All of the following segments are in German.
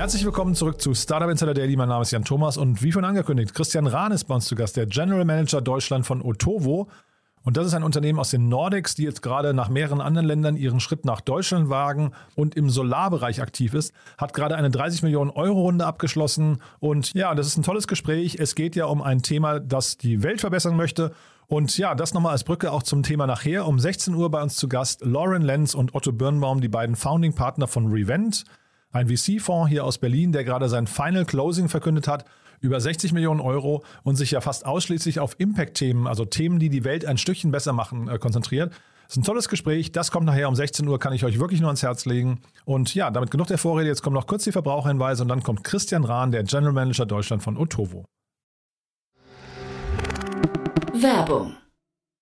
Herzlich willkommen zurück zu Startup Insider Daily. Mein Name ist Jan Thomas und wie schon angekündigt, Christian Rahn ist bei uns zu Gast, der General Manager Deutschland von Otovo. Und das ist ein Unternehmen aus den Nordics, die jetzt gerade nach mehreren anderen Ländern ihren Schritt nach Deutschland wagen und im Solarbereich aktiv ist. Hat gerade eine 30 Millionen Euro Runde abgeschlossen. Und ja, das ist ein tolles Gespräch. Es geht ja um ein Thema, das die Welt verbessern möchte. Und ja, das nochmal als Brücke auch zum Thema nachher. Um 16 Uhr bei uns zu Gast Lauren Lenz und Otto Birnbaum, die beiden Founding Partner von Revent, ein VC-Fonds hier aus Berlin, der gerade sein Final Closing verkündet hat, über 60 Millionen Euro und sich ja fast ausschließlich auf Impact-Themen, also Themen, die die Welt ein Stückchen besser machen, äh, konzentriert. Das ist ein tolles Gespräch. Das kommt nachher um 16 Uhr, kann ich euch wirklich nur ans Herz legen. Und ja, damit genug der Vorrede. Jetzt kommen noch kurz die Verbraucherhinweise und dann kommt Christian Rahn, der General Manager Deutschland von Otovo. Werbung.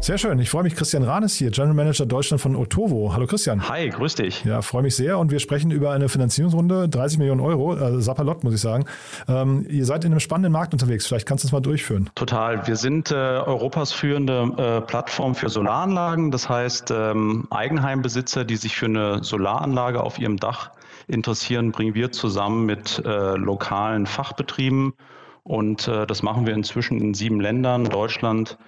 Sehr schön. Ich freue mich. Christian Rahn ist hier, General Manager Deutschland von Otovo. Hallo Christian. Hi, grüß dich. Ja, freue mich sehr. Und wir sprechen über eine Finanzierungsrunde, 30 Millionen Euro, äh, Sapalot, muss ich sagen. Ähm, ihr seid in einem spannenden Markt unterwegs. Vielleicht kannst du es mal durchführen. Total. Wir sind äh, Europas führende äh, Plattform für Solaranlagen. Das heißt, ähm, Eigenheimbesitzer, die sich für eine Solaranlage auf ihrem Dach interessieren, bringen wir zusammen mit äh, lokalen Fachbetrieben. Und äh, das machen wir inzwischen in sieben Ländern. Deutschland,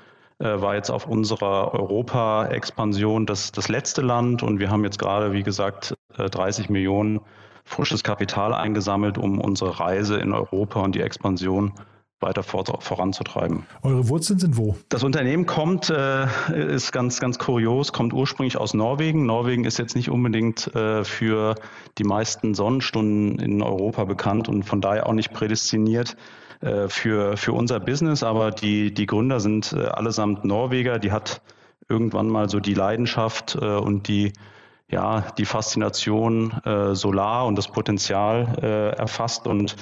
war jetzt auf unserer Europa-Expansion das, das letzte Land und wir haben jetzt gerade, wie gesagt, 30 äh, Millionen frisches Kapital eingesammelt, um unsere Reise in Europa und die Expansion weiter vor, voranzutreiben. Eure Wurzeln sind wo? Das Unternehmen kommt, äh, ist ganz, ganz kurios, kommt ursprünglich aus Norwegen. Norwegen ist jetzt nicht unbedingt äh, für die meisten Sonnenstunden in Europa bekannt und von daher auch nicht prädestiniert äh, für, für unser Business, aber die, die Gründer sind äh, allesamt Norweger. Die hat irgendwann mal so die Leidenschaft äh, und die, ja, die Faszination äh, Solar und das Potenzial äh, erfasst und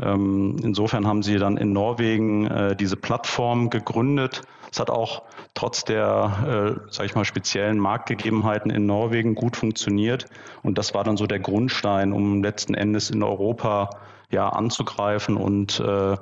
ähm, insofern haben sie dann in Norwegen äh, diese Plattform gegründet. Es hat auch trotz der, äh, sage ich mal, speziellen Marktgegebenheiten in Norwegen gut funktioniert. Und das war dann so der Grundstein, um letzten Endes in Europa ja anzugreifen und äh,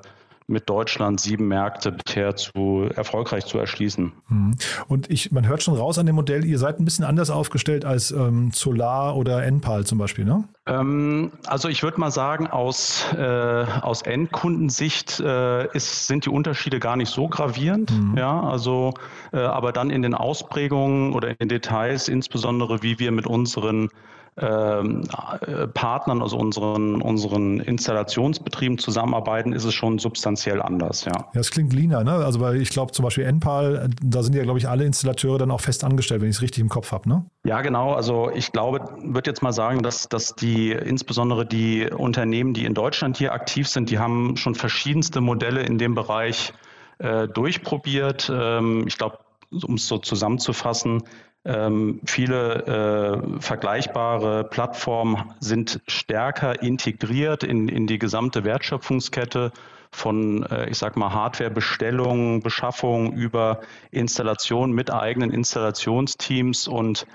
mit Deutschland sieben Märkte bisher zu erfolgreich zu erschließen. Mhm. Und ich, man hört schon raus an dem Modell, ihr seid ein bisschen anders aufgestellt als ähm, Solar oder Enpal zum Beispiel, ne? Ähm, also ich würde mal sagen, aus, äh, aus Endkundensicht äh, ist, sind die Unterschiede gar nicht so gravierend. Mhm. Ja, also äh, aber dann in den Ausprägungen oder in den Details, insbesondere wie wir mit unseren ähm, äh, Partnern, also unseren, unseren Installationsbetrieben zusammenarbeiten, ist es schon substanziell anders, ja. Ja, das klingt leaner, ne? Also weil ich glaube zum Beispiel Enpal, da sind ja, glaube ich, alle Installateure dann auch fest angestellt, wenn ich es richtig im Kopf habe, ne? Ja, genau. Also ich glaube, würde jetzt mal sagen, dass, dass die, insbesondere die Unternehmen, die in Deutschland hier aktiv sind, die haben schon verschiedenste Modelle in dem Bereich äh, durchprobiert. Ähm, ich glaube, um es so zusammenzufassen, ähm, viele äh, vergleichbare Plattformen sind stärker integriert in, in die gesamte Wertschöpfungskette von, äh, ich sag mal, Hardwarebestellung, Beschaffung über Installation mit eigenen Installationsteams und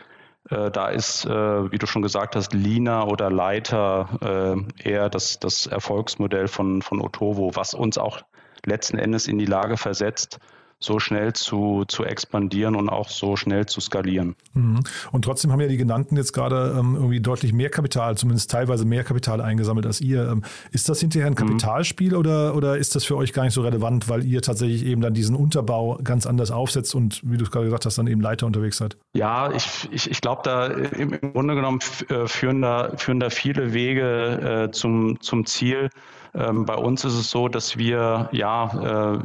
äh, da ist, äh, wie du schon gesagt hast, Lina oder Leiter äh, eher das, das Erfolgsmodell von, von Otovo, was uns auch letzten Endes in die Lage versetzt, so schnell zu, zu expandieren und auch so schnell zu skalieren. Mhm. Und trotzdem haben ja die genannten jetzt gerade ähm, irgendwie deutlich mehr Kapital, zumindest teilweise mehr Kapital eingesammelt als ihr. Ähm, ist das hinterher ein mhm. Kapitalspiel mhm. oder, oder ist das für euch gar nicht so relevant, weil ihr tatsächlich eben dann diesen Unterbau ganz anders aufsetzt und, wie du es gerade gesagt hast, dann eben Leiter unterwegs seid? Ja, ich, ich, ich glaube, da im, Grunde genommen äh, führen da, führen da viele Wege äh, zum, zum Ziel. Ähm, bei uns ist es so, dass wir, ja, äh,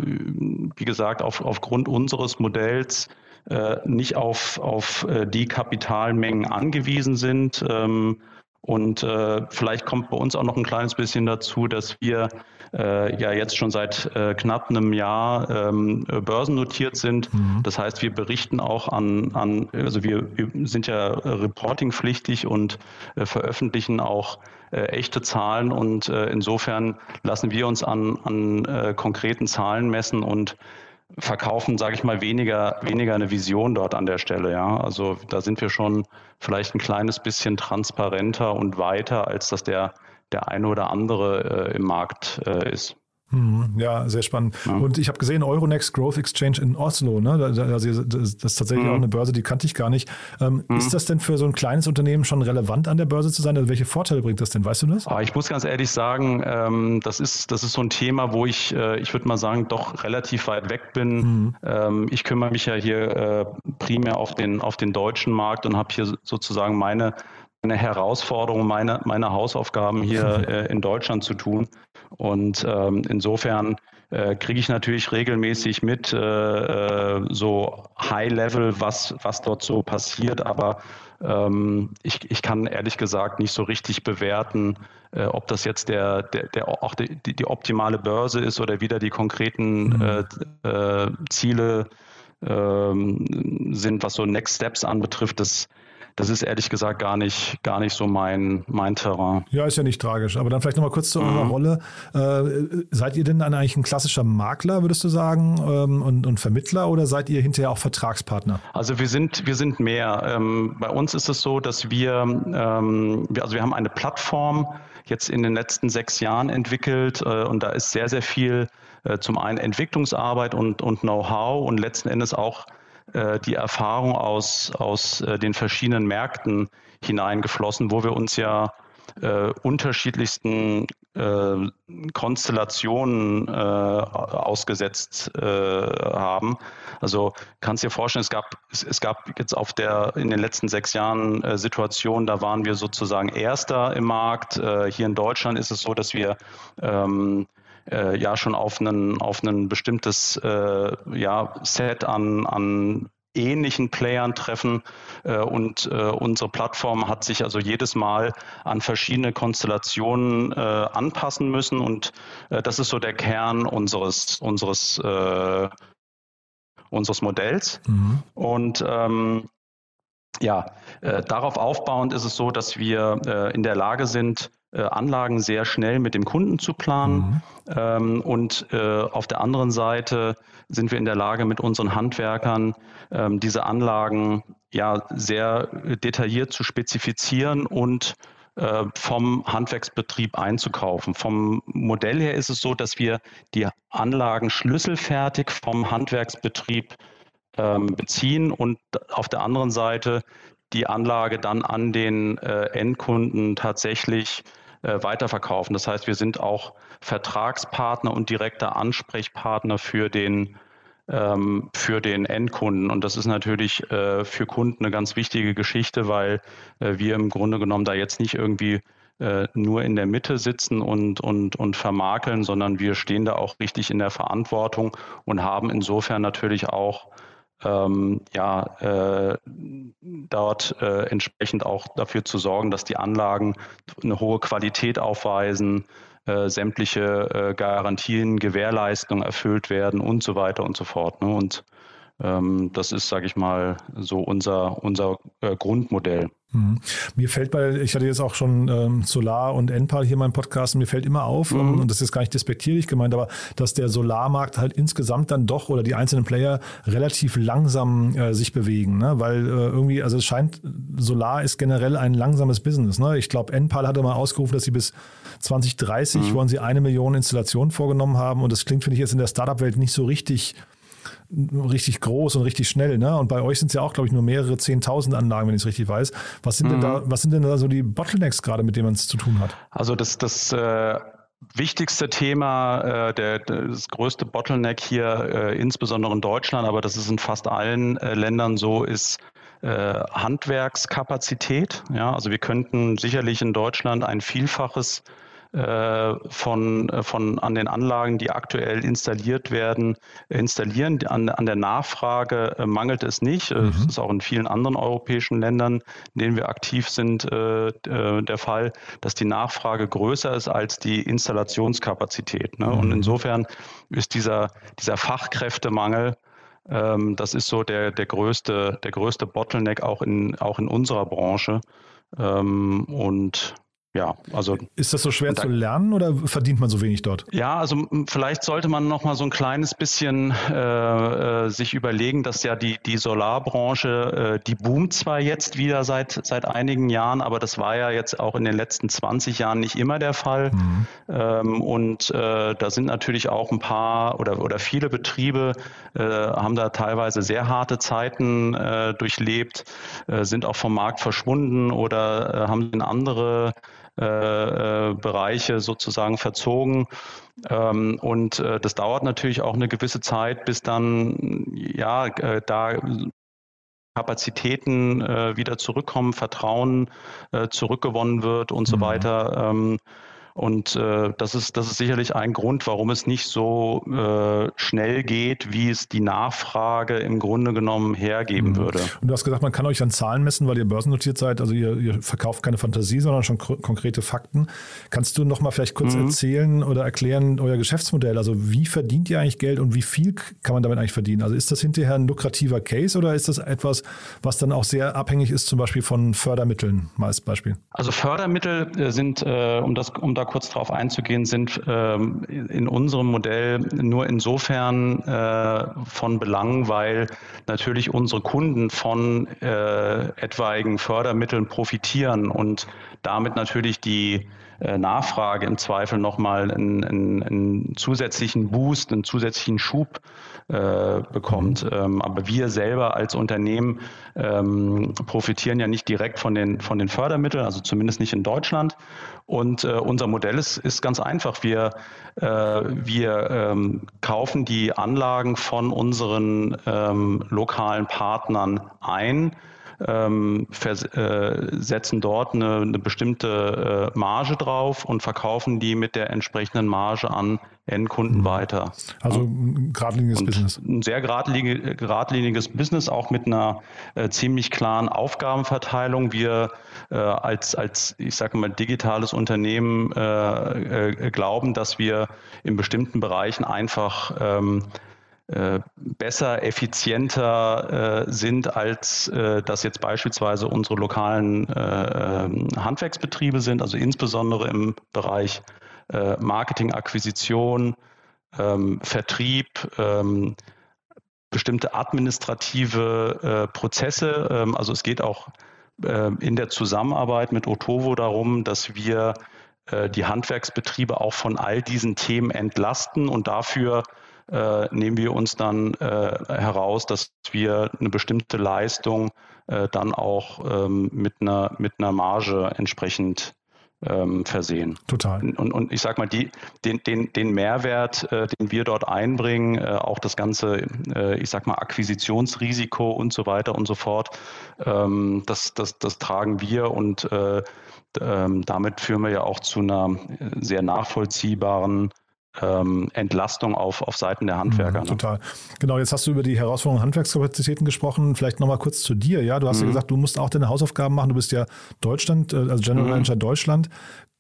wie gesagt, auf, aufgrund unseres Modells äh, nicht auf, auf äh, die Kapitalmengen angewiesen sind. Ähm, und äh, vielleicht kommt bei uns auch noch ein kleines bisschen dazu, dass wir äh, ja jetzt schon seit äh, knapp einem Jahr ähm, börsennotiert sind. Mhm. Das heißt, wir berichten auch an, an also wir, wir sind ja reportingpflichtig und äh, veröffentlichen auch äh, echte Zahlen und äh, insofern lassen wir uns an, an äh, konkreten Zahlen messen und verkaufen, sage ich mal, weniger, weniger eine Vision dort an der Stelle. Ja, also da sind wir schon vielleicht ein kleines bisschen transparenter und weiter, als das der der eine oder andere äh, im Markt äh, ist. Mhm. Ja, sehr spannend. Ja. Und ich habe gesehen, Euronext Growth Exchange in Oslo, ne? Das ist tatsächlich mhm. auch eine Börse, die kannte ich gar nicht. Ähm, mhm. Ist das denn für so ein kleines Unternehmen schon relevant, an der Börse zu sein? Also welche Vorteile bringt das denn? Weißt du das? Ah, ich muss ganz ehrlich sagen, ähm, das, ist, das ist so ein Thema, wo ich, äh, ich würde mal sagen, doch relativ weit weg bin. Mhm. Ähm, ich kümmere mich ja hier äh, primär auf den, auf den deutschen Markt und habe hier sozusagen meine eine Herausforderung, meine, meine Hausaufgaben hier äh, in Deutschland zu tun. Und ähm, insofern äh, kriege ich natürlich regelmäßig mit, äh, äh, so High-Level, was, was dort so passiert. Aber ähm, ich, ich kann ehrlich gesagt nicht so richtig bewerten, äh, ob das jetzt der, der, der auch die, die optimale Börse ist oder wieder die konkreten mhm. äh, äh, Ziele ähm, sind, was so Next Steps anbetrifft. Das das ist ehrlich gesagt gar nicht, gar nicht so mein, mein Terrain. Ja, ist ja nicht tragisch. Aber dann vielleicht nochmal kurz zu mhm. eurer Rolle. Äh, seid ihr denn dann eigentlich ein klassischer Makler, würdest du sagen, ähm, und, und Vermittler oder seid ihr hinterher auch Vertragspartner? Also wir sind, wir sind mehr. Ähm, bei uns ist es so, dass wir, ähm, wir, also wir haben eine Plattform jetzt in den letzten sechs Jahren entwickelt äh, und da ist sehr, sehr viel äh, zum einen Entwicklungsarbeit und, und Know-how und letzten Endes auch die Erfahrung aus, aus äh, den verschiedenen Märkten hineingeflossen, wo wir uns ja äh, unterschiedlichsten äh, Konstellationen äh, ausgesetzt äh, haben. Also kannst dir vorstellen, es gab, es, es, gab jetzt auf der in den letzten sechs Jahren äh, Situationen, da waren wir sozusagen Erster im Markt. Äh, hier in Deutschland ist es so, dass wir ähm, äh, ja schon auf ein auf einen bestimmtes äh, ja, Set an, an ähnlichen Playern treffen. Äh, und äh, unsere Plattform hat sich also jedes Mal an verschiedene Konstellationen äh, anpassen müssen. Und das ist so der Kern unseres unseres unseres Modells. Mhm. und ähm, ja, darauf aufbauend ist es so, dass wir in der Lage sind, Anlagen sehr schnell mit dem Kunden zu planen. Mhm. Ähm, und äh, auf der anderen Seite sind wir in der Lage, mit unseren Handwerkern ähm, diese Anlagen ja sehr detailliert zu spezifizieren und äh, vom Handwerksbetrieb einzukaufen. Vom Modell her ist es so, dass wir die Anlagen schlüsselfertig vom Handwerksbetrieb ähm, beziehen und auf der anderen Seite die Anlage dann an den äh, Endkunden tatsächlich äh, weiterverkaufen. Das heißt, wir sind auch Vertragspartner und direkter Ansprechpartner für den ähm, für den Endkunden. Und das ist natürlich äh, für Kunden eine ganz wichtige Geschichte, weil äh, wir im Grunde genommen da jetzt nicht irgendwie äh, nur in der Mitte sitzen und, und, und vermakeln, sondern wir stehen da auch richtig in der Verantwortung und haben insofern natürlich auch ähm, ja, äh, dort äh, entsprechend auch dafür zu sorgen, dass die Anlagen eine hohe Qualität aufweisen, äh, sämtliche äh, Garantien, Gewährleistungen erfüllt werden und so weiter und so fort. Ne? Und ähm, das ist, sage ich mal, so unser, unser äh, Grundmodell. Mhm. Mir fällt bei, ich hatte jetzt auch schon ähm, Solar und Enpal hier in meinem Podcast, mir fällt immer auf, mhm. und das ist gar nicht despektierlich gemeint, aber dass der Solarmarkt halt insgesamt dann doch oder die einzelnen Player relativ langsam äh, sich bewegen, ne? weil äh, irgendwie, also es scheint, Solar ist generell ein langsames Business. Ne? Ich glaube, Enpal hatte mal ausgerufen, dass sie bis 2030 mhm. wollen sie eine Million Installationen vorgenommen haben und das klingt, finde ich, jetzt in der Startup-Welt nicht so richtig richtig groß und richtig schnell. Ne? Und bei euch sind es ja auch, glaube ich, nur mehrere Zehntausend Anlagen, wenn ich es richtig weiß. Was sind, mhm. denn da, was sind denn da so die Bottlenecks gerade, mit denen man es zu tun hat? Also das, das äh wichtigste Thema, äh, der, das größte Bottleneck hier, äh, insbesondere in Deutschland, aber das ist in fast allen äh, Ländern so, ist äh, Handwerkskapazität. Ja, also wir könnten sicherlich in Deutschland ein Vielfaches von, äh, von an den Anlagen, die aktuell installiert werden, installieren. An, an der Nachfrage äh, mangelt es nicht. Mhm. Das ist auch in vielen anderen europäischen Ländern, in denen wir aktiv sind, der Fall, dass die Nachfrage größer ist als die Installationskapazität. Ne? Mhm. Und insofern ist dieser, dieser Fachkräftemangel ähm, das ist so der, der, größte, der größte Bottleneck auch in, auch in unserer Branche. Ähm, und ja, also. Ist das so schwer da, zu lernen oder verdient man so wenig dort? Ja, also vielleicht sollte man noch mal so ein kleines bisschen äh, äh, sich überlegen, dass ja die, die Solarbranche, äh, die boomt zwar jetzt wieder seit, seit einigen Jahren, aber das war ja jetzt auch in den letzten 20 Jahren nicht immer der Fall. Mhm. Ähm, und äh, da sind natürlich auch ein paar oder, oder viele Betriebe äh, haben da teilweise sehr harte Zeiten äh, durchlebt, sind auch vom Markt verschwunden oder haben in andere äh, äh, Bereiche sozusagen verzogen. Ähm, und äh, das dauert natürlich auch eine gewisse Zeit, bis dann ja äh, da Kapazitäten äh, wieder zurückkommen, Vertrauen äh, zurückgewonnen wird und so mhm. weiter. Ähm, und äh, das, ist, das ist sicherlich ein Grund, warum es nicht so äh, schnell geht, wie es die Nachfrage im Grunde genommen hergeben mhm. würde. Und du hast gesagt, man kann euch an Zahlen messen, weil ihr börsennotiert seid. Also ihr, ihr verkauft keine Fantasie, sondern schon konkrete Fakten. Kannst du noch mal vielleicht kurz mhm. erzählen oder erklären euer Geschäftsmodell? Also wie verdient ihr eigentlich Geld und wie viel kann man damit eigentlich verdienen? Also ist das hinterher ein lukrativer Case oder ist das etwas, was dann auch sehr abhängig ist, zum Beispiel von Fördermitteln, mal als Beispiel? Also Fördermittel äh, sind, äh, um das, um da kurz darauf einzugehen, sind ähm, in unserem Modell nur insofern äh, von Belang, weil natürlich unsere Kunden von äh, etwaigen Fördermitteln profitieren und damit natürlich die Nachfrage im Zweifel nochmal einen, einen, einen zusätzlichen Boost, einen zusätzlichen Schub äh, bekommt. Ähm, aber wir selber als Unternehmen ähm, profitieren ja nicht direkt von den, von den Fördermitteln, also zumindest nicht in Deutschland. Und äh, unser Modell ist, ist ganz einfach. Wir, äh, wir ähm, kaufen die Anlagen von unseren ähm, lokalen Partnern ein ähm, äh, setzen dort eine, eine bestimmte äh, Marge drauf und verkaufen die mit der entsprechenden Marge an Endkunden mhm. weiter. Also ein geradliniges und Business. Ein sehr geradlinig, geradliniges Business, auch mit einer äh, ziemlich klaren Aufgabenverteilung. Wir äh, als, als, ich sage mal, digitales Unternehmen äh, äh, glauben, dass wir in bestimmten Bereichen einfach ähm, äh, besser, effizienter äh, sind, als äh, das jetzt beispielsweise unsere lokalen äh, ähm, Handwerksbetriebe sind, also insbesondere im Bereich äh, Marketing, Akquisition, ähm, Vertrieb, ähm, bestimmte administrative Prozesse. Ähm, also es geht auch in der Zusammenarbeit mit Otovo darum, dass wir die Handwerksbetriebe auch von all diesen Themen entlasten und dafür äh, nehmen wir uns dann äh, heraus, dass wir eine bestimmte Leistung äh, dann auch ähm, mit, einer, mit einer Marge entsprechend ähm, versehen. Total. Und, und ich sage mal, die, den, den, den Mehrwert, äh, den wir dort einbringen, äh, auch das ganze, äh, ich sag mal, Akquisitionsrisiko und so weiter und so fort, ähm, das, das, das tragen wir und äh, ähm, damit führen wir ja auch zu einer sehr nachvollziehbaren ähm, Entlastung auf, auf Seiten der Handwerker. Mhm, ne? Total. Genau, jetzt hast du über die Herausforderungen Handwerkskapazitäten gesprochen. Vielleicht nochmal kurz zu dir. Ja, du hast mhm. ja gesagt, du musst auch deine Hausaufgaben machen. Du bist ja Deutschland, äh, also General mhm. Manager Deutschland.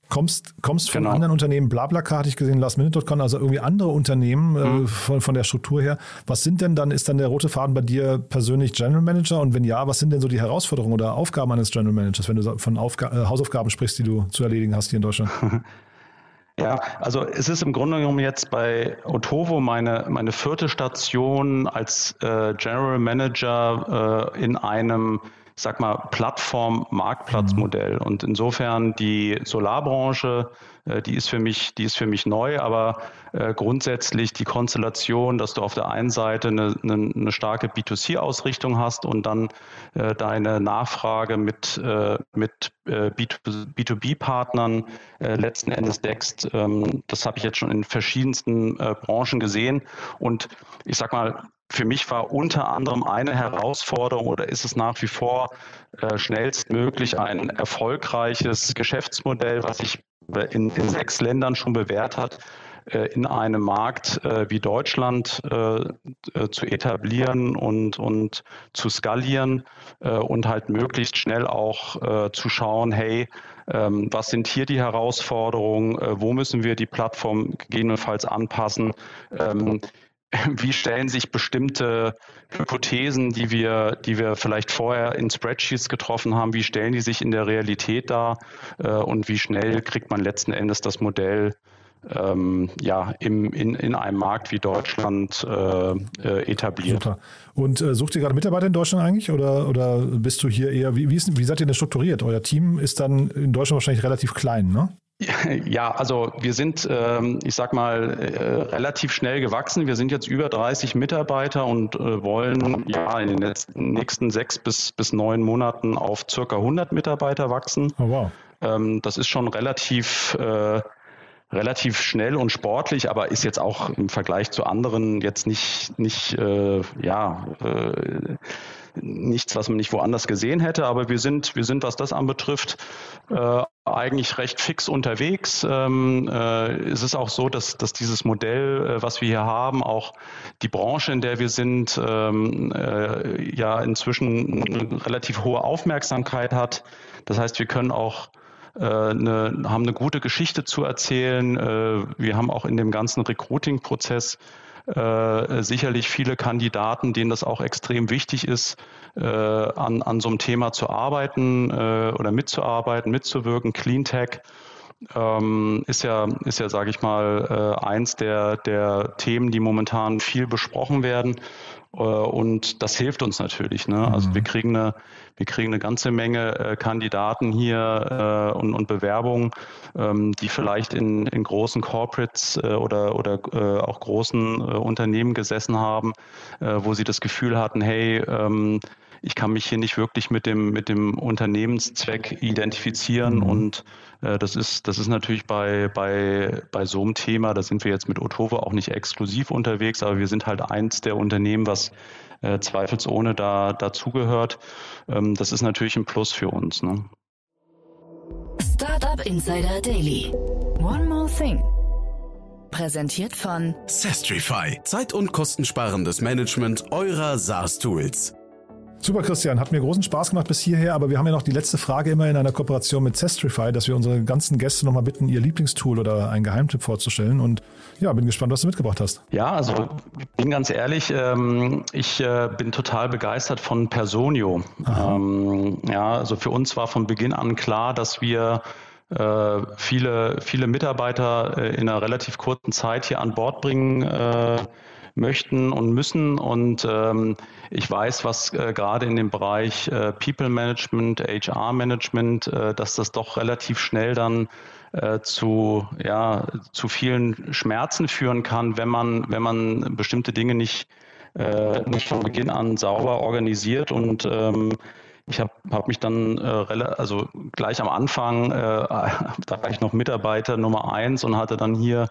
Kommst, kommst von genau. anderen Unternehmen, Blablacar hatte ich gesehen, LastMinute.com, also irgendwie andere Unternehmen äh, mhm. von, von der Struktur her. Was sind denn dann, ist dann der rote Faden bei dir persönlich General Manager? Und wenn ja, was sind denn so die Herausforderungen oder Aufgaben eines General Managers, wenn du von Aufga äh, Hausaufgaben sprichst, die du zu erledigen hast hier in Deutschland? Ja, also es ist im Grunde genommen jetzt bei Otovo meine, meine vierte Station als äh, General Manager äh, in einem sag mal, Plattform-Marktplatzmodell. Und insofern die Solarbranche, äh, die ist für mich, die ist für mich neu, aber äh, grundsätzlich die Konstellation, dass du auf der einen Seite eine, eine, eine starke B2C-Ausrichtung hast und dann äh, deine Nachfrage mit, mit äh, B2B-Partnern äh, letzten Endes deckst. Ähm, das habe ich jetzt schon in verschiedensten Branchen gesehen. Und ich sag mal, für mich war unter anderem eine Herausforderung oder ist es nach wie vor äh, schnellstmöglich ein erfolgreiches Geschäftsmodell, was sich in, in sechs Ländern schon bewährt hat, äh, in einem Markt äh, wie Deutschland äh, zu etablieren und, und zu skalieren und halt möglichst schnell auch zu schauen, hey, ähm, was sind hier die Herausforderungen, wo müssen wir die Plattform gegebenenfalls anpassen. Wie stellen sich bestimmte Hypothesen, die wir, die wir vielleicht vorher in Spreadsheets getroffen haben, wie stellen die sich in der Realität dar äh, und wie schnell kriegt man letzten Endes das Modell ähm, ja, im, in, in einem Markt wie Deutschland äh, äh, etabliert. Super. Und äh, sucht ihr gerade Mitarbeiter in Deutschland eigentlich oder, oder bist du hier eher, wie, wie, ist, wie seid ihr denn strukturiert? Euer Team ist dann in Deutschland wahrscheinlich relativ klein, ne? Ja, also wir sind, ähm, ich sag mal, äh, relativ schnell gewachsen. Wir sind jetzt über 30 Mitarbeiter und äh, wollen ja in den nächsten sechs bis, bis neun Monaten auf circa 100 Mitarbeiter wachsen. Oh, wow. Ähm, das ist schon relativ, äh, relativ schnell und sportlich, aber ist jetzt auch im Vergleich zu anderen jetzt nicht, nicht ja, nichts, was man nicht woanders gesehen hätte, aber wir sind, wir sind, was das anbetrifft, äh, eigentlich recht fix unterwegs. Ähm, äh, es ist auch so, dass, dass dieses Modell, äh, was wir hier haben, auch die Branche, in der wir sind, ähm, äh, ja inzwischen eine relativ hohe Aufmerksamkeit hat. Das heißt, wir können auch äh, eine, haben eine gute Geschichte zu erzählen. Äh, wir haben auch in dem ganzen Recruiting-Prozess äh, sicherlich viele Kandidaten, denen das auch extrem wichtig ist, äh, an, an so einem Thema zu arbeiten äh, oder mitzuarbeiten, mitzuwirken. Cleantech ähm, ist ja, ist ja, sage ich mal, äh, eins der, der Themen, die momentan viel besprochen werden. Äh, und das hilft uns natürlich. Ne? Also mhm. wir kriegen eine, wir kriegen eine ganze Menge äh, Kandidaten hier äh, und, und Bewerbungen, ähm, die vielleicht in, in großen Corporates oder, oder auch großen Unternehmen gesessen haben, wo sie das Gefühl hatten, hey, ähm, ich kann mich hier nicht wirklich mit dem, mit dem Unternehmenszweck identifizieren. Mhm. Und äh, das ist, das ist natürlich bei, bei, bei so einem Thema, da sind wir jetzt mit Otovo auch nicht exklusiv unterwegs, aber wir sind halt eins der Unternehmen, was äh, zweifelsohne da dazugehört. Ähm, das ist natürlich ein Plus für uns. Ne? Startup Insider Daily. One more thing. Präsentiert von Sestrify. Zeit- und kostensparendes Management eurer SaaS-Tools. Super, Christian. Hat mir großen Spaß gemacht bis hierher, aber wir haben ja noch die letzte Frage immer in einer Kooperation mit Zestrify, dass wir unsere ganzen Gäste nochmal bitten, ihr Lieblingstool oder einen Geheimtipp vorzustellen. Und ja, bin gespannt, was du mitgebracht hast. Ja, also bin ganz ehrlich, ähm, ich äh, bin total begeistert von Personio. Ähm, ja, also für uns war von Beginn an klar, dass wir äh, viele, viele Mitarbeiter äh, in einer relativ kurzen Zeit hier an Bord bringen möchten und müssen. Und ähm, ich weiß, was äh, gerade in dem Bereich äh, People Management, HR Management, äh, dass das doch relativ schnell dann äh, zu, ja, zu vielen Schmerzen führen kann, wenn man, wenn man bestimmte Dinge nicht, äh, nicht von Beginn an sauber organisiert und ähm, ich habe hab mich dann äh, also gleich am Anfang, äh, da war ich noch Mitarbeiter Nummer eins und hatte dann hier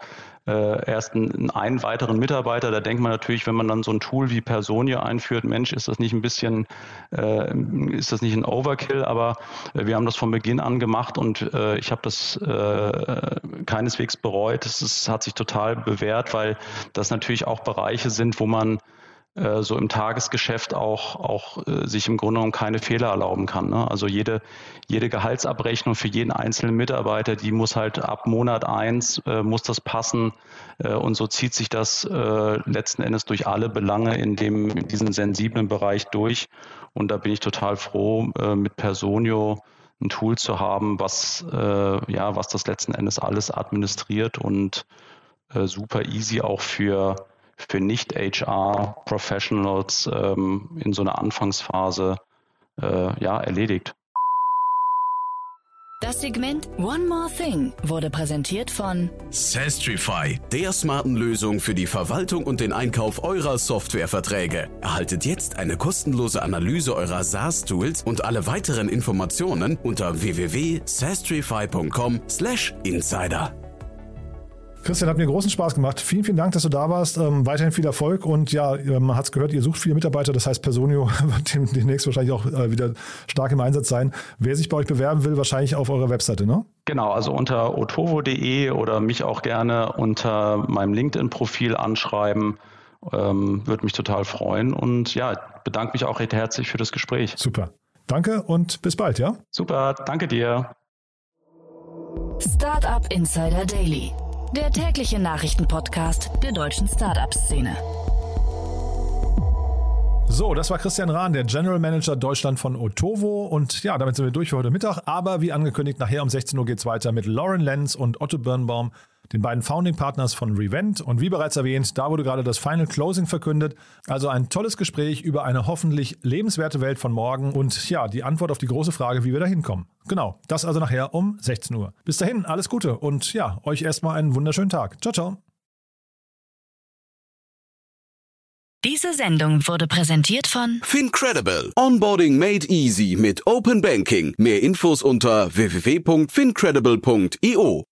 äh, erst einen, einen weiteren Mitarbeiter. Da denkt man natürlich, wenn man dann so ein Tool wie Personio einführt, Mensch, ist das nicht ein bisschen, äh, ist das nicht ein Overkill? Aber äh, wir haben das von Beginn an gemacht und äh, ich habe das äh, keineswegs bereut. Es hat sich total bewährt, weil das natürlich auch Bereiche sind, wo man äh, so im Tagesgeschäft auch, auch äh, sich im Grunde genommen keine Fehler erlauben kann. Ne? Also jede, jede Gehaltsabrechnung für jeden einzelnen Mitarbeiter, die muss halt ab Monat eins äh, muss das passen. Äh, und so zieht sich das äh, letzten Endes durch alle Belange in dem, in diesem sensiblen Bereich durch. Und da bin ich total froh, mit Personio ein Tool zu haben, was, ja, was das letzten Endes alles administriert und super easy auch für für Nicht-HR-Professionals ähm, in so einer Anfangsphase äh, ja, erledigt. Das Segment One More Thing wurde präsentiert von Sastrify, der smarten Lösung für die Verwaltung und den Einkauf eurer Softwareverträge. Erhaltet jetzt eine kostenlose Analyse eurer SaaS-Tools und alle weiteren Informationen unter www.sastrify.com/insider. Christian, hat mir großen Spaß gemacht. Vielen, vielen Dank, dass du da warst. Ähm, weiterhin viel Erfolg und ja, man hat es gehört, ihr sucht viele Mitarbeiter. Das heißt, Personio wird demnächst wahrscheinlich auch äh, wieder stark im Einsatz sein. Wer sich bei euch bewerben will, wahrscheinlich auf eurer Webseite, ne? Genau, also unter otovo.de oder mich auch gerne unter meinem LinkedIn-Profil anschreiben. Ähm, Würde mich total freuen und ja, bedanke mich auch recht herzlich für das Gespräch. Super. Danke und bis bald, ja? Super, danke dir. Startup Insider Daily der tägliche Nachrichtenpodcast der deutschen Startup-Szene. So, das war Christian Rahn, der General Manager Deutschland von Otovo. Und ja, damit sind wir durch für heute Mittag. Aber wie angekündigt, nachher um 16 Uhr geht es weiter mit Lauren Lenz und Otto Birnbaum den beiden Founding Partners von Revent. Und wie bereits erwähnt, da wurde gerade das Final Closing verkündet. Also ein tolles Gespräch über eine hoffentlich lebenswerte Welt von morgen und ja, die Antwort auf die große Frage, wie wir da hinkommen. Genau, das also nachher um 16 Uhr. Bis dahin, alles Gute und ja, euch erstmal einen wunderschönen Tag. Ciao, ciao. Diese Sendung wurde präsentiert von Fincredible. Onboarding made easy mit Open Banking. Mehr Infos unter www.fincredible.io.